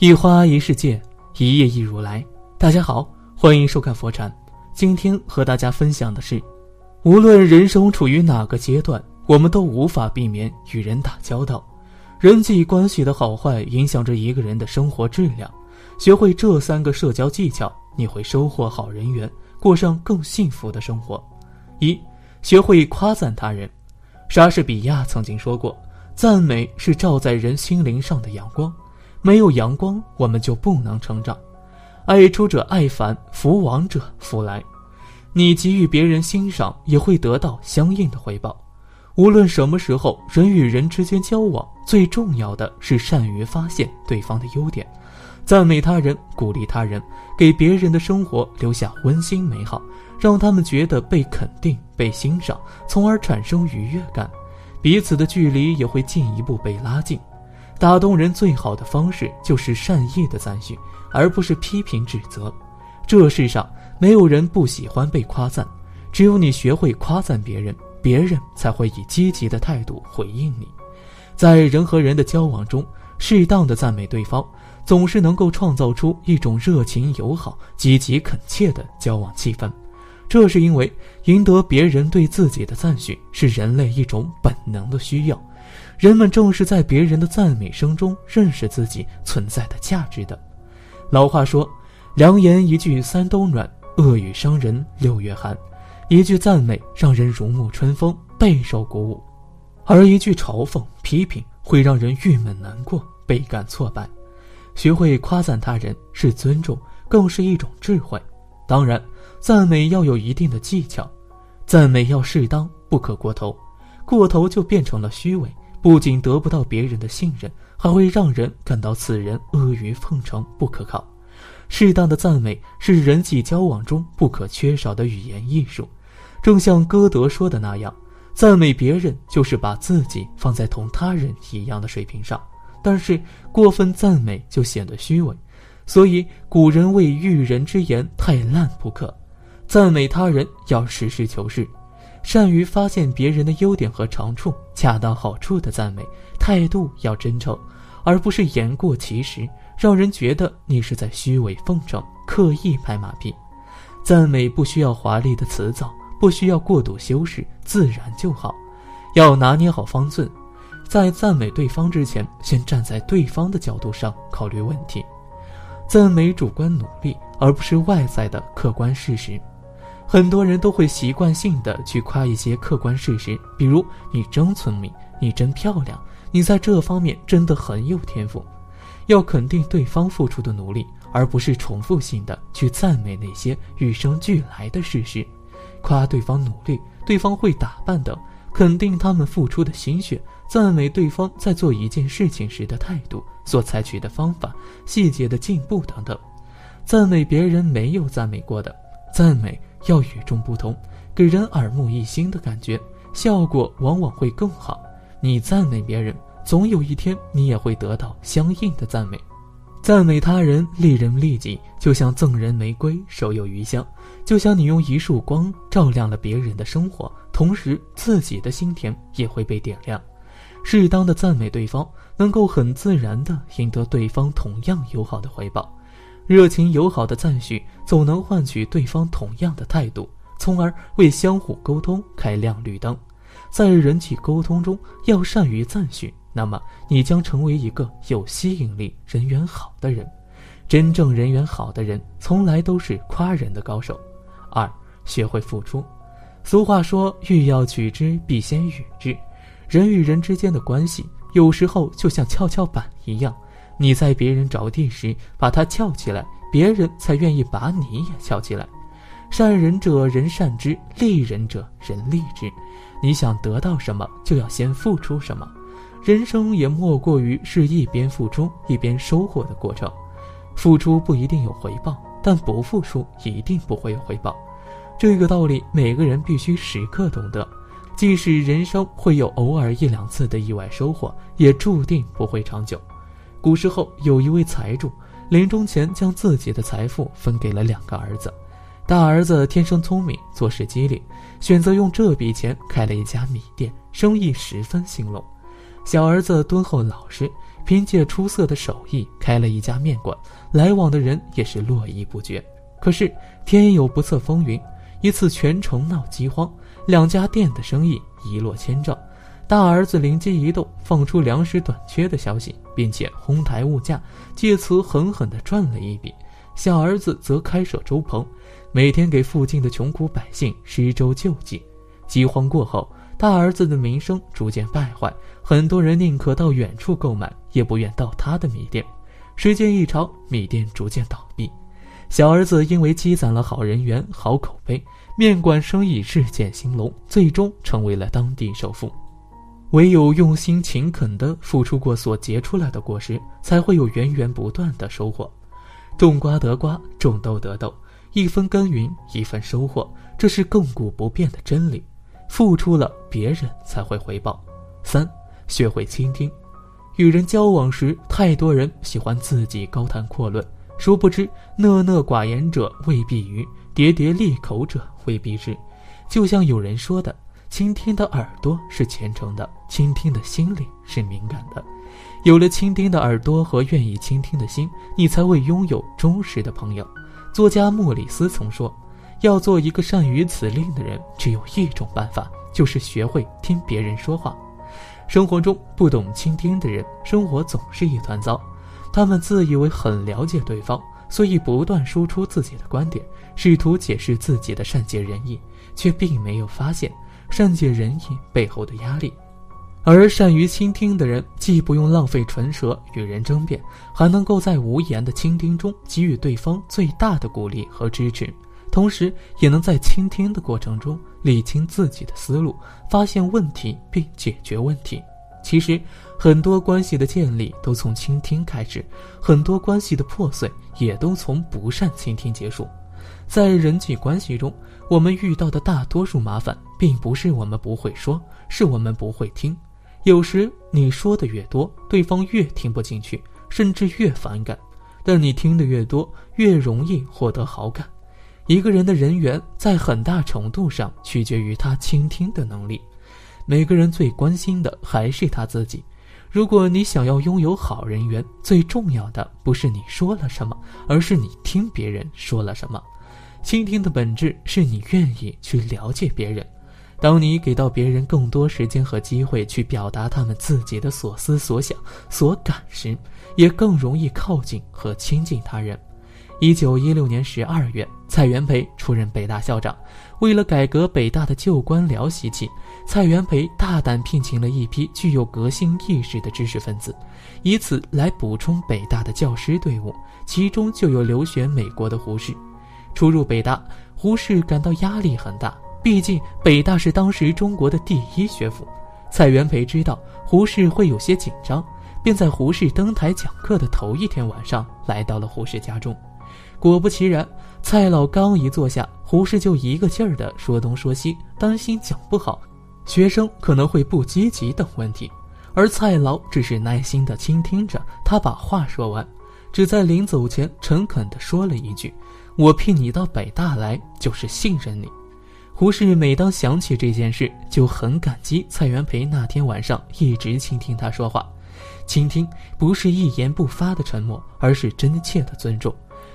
一花一世界，一叶一如来。大家好，欢迎收看佛禅。今天和大家分享的是，无论人生处于哪个阶段，我们都无法避免与人打交道。人际关系的好坏影响着一个人的生活质量。学会这三个社交技巧，你会收获好人缘，过上更幸福的生活。一，学会夸赞他人。莎士比亚曾经说过：“赞美是照在人心灵上的阳光。”没有阳光，我们就不能成长。爱出者爱返，福往者福来。你给予别人欣赏，也会得到相应的回报。无论什么时候，人与人之间交往，最重要的是善于发现对方的优点，赞美他人，鼓励他人，给别人的生活留下温馨美好，让他们觉得被肯定、被欣赏，从而产生愉悦感，彼此的距离也会进一步被拉近。打动人最好的方式就是善意的赞许，而不是批评指责。这世上没有人不喜欢被夸赞，只有你学会夸赞别人，别人才会以积极的态度回应你。在人和人的交往中，适当的赞美对方，总是能够创造出一种热情友好、积极恳切的交往气氛。这是因为赢得别人对自己的赞许，是人类一种本能的需要。人们正是在别人的赞美声中认识自己存在的价值的。老话说：“良言一句三冬暖，恶语伤人六月寒。”一句赞美让人如沐春风，备受鼓舞；而一句嘲讽、批评会让人郁闷难过，倍感挫败。学会夸赞他人是尊重，更是一种智慧。当然，赞美要有一定的技巧，赞美要适当，不可过头，过头就变成了虚伪。不仅得不到别人的信任，还会让人感到此人阿谀奉承、不可靠。适当的赞美是人际交往中不可缺少的语言艺术。正像歌德说的那样，赞美别人就是把自己放在同他人一样的水平上。但是过分赞美就显得虚伪，所以古人谓育人之言太烂不可。赞美他人要实事求是。善于发现别人的优点和长处，恰到好处的赞美，态度要真诚，而不是言过其实，让人觉得你是在虚伪奉承、刻意拍马屁。赞美不需要华丽的辞藻，不需要过度修饰，自然就好。要拿捏好方寸，在赞美对方之前，先站在对方的角度上考虑问题。赞美主观努力，而不是外在的客观事实。很多人都会习惯性的去夸一些客观事实，比如你真聪明，你真漂亮，你在这方面真的很有天赋。要肯定对方付出的努力，而不是重复性的去赞美那些与生俱来的事实。夸对方努力，对方会打扮等，肯定他们付出的心血，赞美对方在做一件事情时的态度、所采取的方法、细节的进步等等。赞美别人没有赞美过的，赞美。要与众不同，给人耳目一新的感觉，效果往往会更好。你赞美别人，总有一天你也会得到相应的赞美。赞美他人，利人利己，就像赠人玫瑰，手有余香。就像你用一束光照亮了别人的生活，同时自己的心田也会被点亮。适当的赞美对方，能够很自然地赢得对方同样友好的回报。热情友好的赞许，总能换取对方同样的态度，从而为相互沟通开亮绿灯。在人际沟通中，要善于赞许，那么你将成为一个有吸引力、人缘好的人。真正人缘好的人，从来都是夸人的高手。二，学会付出。俗话说：“欲要取之，必先予之。”人与人之间的关系，有时候就像跷跷板一样。你在别人着地时把他翘起来，别人才愿意把你也翘起来。善人者人善之，利人者人利之。你想得到什么，就要先付出什么。人生也莫过于是一边付出一边收获的过程。付出不一定有回报，但不付出一定不会有回报。这个道理每个人必须时刻懂得。即使人生会有偶尔一两次的意外收获，也注定不会长久。古时候有一位财主，临终前将自己的财富分给了两个儿子。大儿子天生聪明，做事机灵，选择用这笔钱开了一家米店，生意十分兴隆。小儿子敦厚老实，凭借出色的手艺开了一家面馆，来往的人也是络绎不绝。可是天有不测风云，一次全城闹饥荒，两家店的生意一落千丈。大儿子灵机一动，放出粮食短缺的消息，并且哄抬物价，借此狠狠地赚了一笔。小儿子则开设粥棚，每天给附近的穷苦百姓施粥救济。饥荒过后。大儿子的名声逐渐败坏，很多人宁可到远处购买，也不愿到他的米店。时间一长，米店逐渐倒闭。小儿子因为积攒了好人缘、好口碑，面馆生意日渐兴隆，最终成为了当地首富。唯有用心勤恳地付出过所结出来的果实，才会有源源不断的收获。种瓜得瓜，种豆得豆，一分耕耘一分收获，这是亘古不变的真理。付出了，别人才会回报。三，学会倾听。与人交往时，太多人喜欢自己高谈阔论，殊不知讷讷寡言者未必愚，喋喋利口者未必智。就像有人说的：“倾听的耳朵是虔诚的，倾听的心灵是敏感的。”有了倾听的耳朵和愿意倾听的心，你才会拥有忠实的朋友。作家莫里斯曾说。要做一个善于此令的人，只有一种办法，就是学会听别人说话。生活中不懂倾听的人，生活总是一团糟。他们自以为很了解对方，所以不断输出自己的观点，试图解释自己的善解人意，却并没有发现善解人意背后的压力。而善于倾听的人，既不用浪费唇舌与人争辩，还能够在无言的倾听中给予对方最大的鼓励和支持。同时，也能在倾听的过程中理清自己的思路，发现问题并解决问题。其实，很多关系的建立都从倾听开始，很多关系的破碎也都从不善倾听结束。在人际关系中，我们遇到的大多数麻烦，并不是我们不会说，是我们不会听。有时你说的越多，对方越听不进去，甚至越反感；但你听的越多，越容易获得好感。一个人的人缘在很大程度上取决于他倾听的能力。每个人最关心的还是他自己。如果你想要拥有好人缘，最重要的不是你说了什么，而是你听别人说了什么。倾听的本质是你愿意去了解别人。当你给到别人更多时间和机会去表达他们自己的所思所想、所感时，也更容易靠近和亲近他人。一九一六年十二月，蔡元培出任北大校长。为了改革北大的旧官僚习气，蔡元培大胆聘请了一批具有革新意识的知识分子，以此来补充北大的教师队伍。其中就有留学美国的胡适。初入北大，胡适感到压力很大，毕竟北大是当时中国的第一学府。蔡元培知道胡适会有些紧张，便在胡适登台讲课的头一天晚上，来到了胡适家中。果不其然，蔡老刚一坐下，胡适就一个劲儿地说东说西，担心讲不好，学生可能会不积极等问题。而蔡老只是耐心地倾听着他把话说完，只在临走前诚恳地说了一句：“我聘你到北大来，就是信任你。”胡适每当想起这件事，就很感激蔡元培那天晚上一直倾听他说话。倾听不是一言不发的沉默，而是真切的尊重。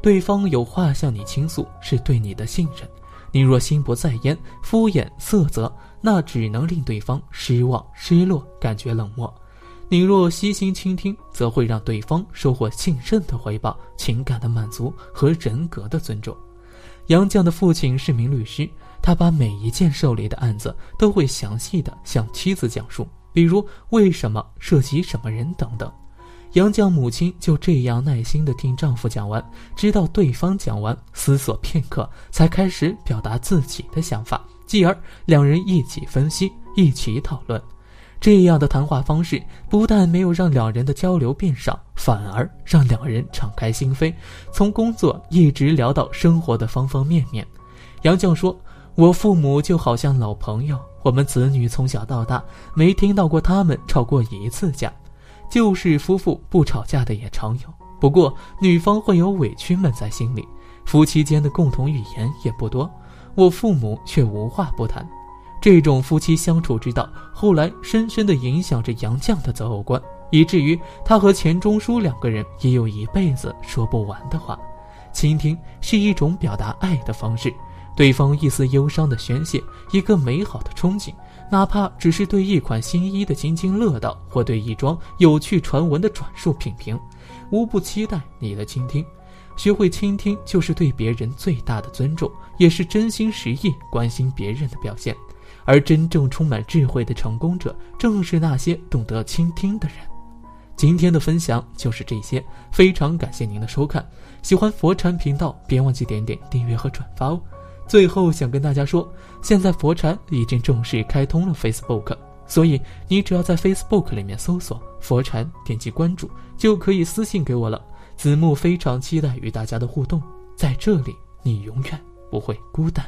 对方有话向你倾诉，是对你的信任。你若心不在焉、敷衍塞责，那只能令对方失望、失落，感觉冷漠。你若悉心倾听，则会让对方收获信任的回报、情感的满足和人格的尊重。杨绛的父亲是名律师，他把每一件受理的案子都会详细的向妻子讲述，比如为什么、涉及什么人等等。杨绛母亲就这样耐心地听丈夫讲完，直到对方讲完，思索片刻，才开始表达自己的想法，继而两人一起分析，一起讨论。这样的谈话方式不但没有让两人的交流变少，反而让两人敞开心扉，从工作一直聊到生活的方方面面。杨绛说：“我父母就好像老朋友，我们子女从小到大没听到过他们吵过一次架。”就是夫妇不吵架的也常有，不过女方会有委屈闷在心里，夫妻间的共同语言也不多。我父母却无话不谈，这种夫妻相处之道，后来深深地影响着杨绛的择偶观，以至于他和钱钟书两个人也有一辈子说不完的话。倾听是一种表达爱的方式，对方一丝忧伤的宣泄，一个美好的憧憬，哪怕只是对一款新衣的津津乐道，或对一桩有趣传闻的转述品评，无不期待你的倾听。学会倾听，就是对别人最大的尊重，也是真心实意关心别人的表现。而真正充满智慧的成功者，正是那些懂得倾听的人。今天的分享就是这些，非常感谢您的收看。喜欢佛禅频道，别忘记点点订阅和转发哦。最后想跟大家说，现在佛禅已经正式开通了 Facebook，所以你只要在 Facebook 里面搜索“佛禅”，点击关注，就可以私信给我了。子木非常期待与大家的互动，在这里你永远不会孤单。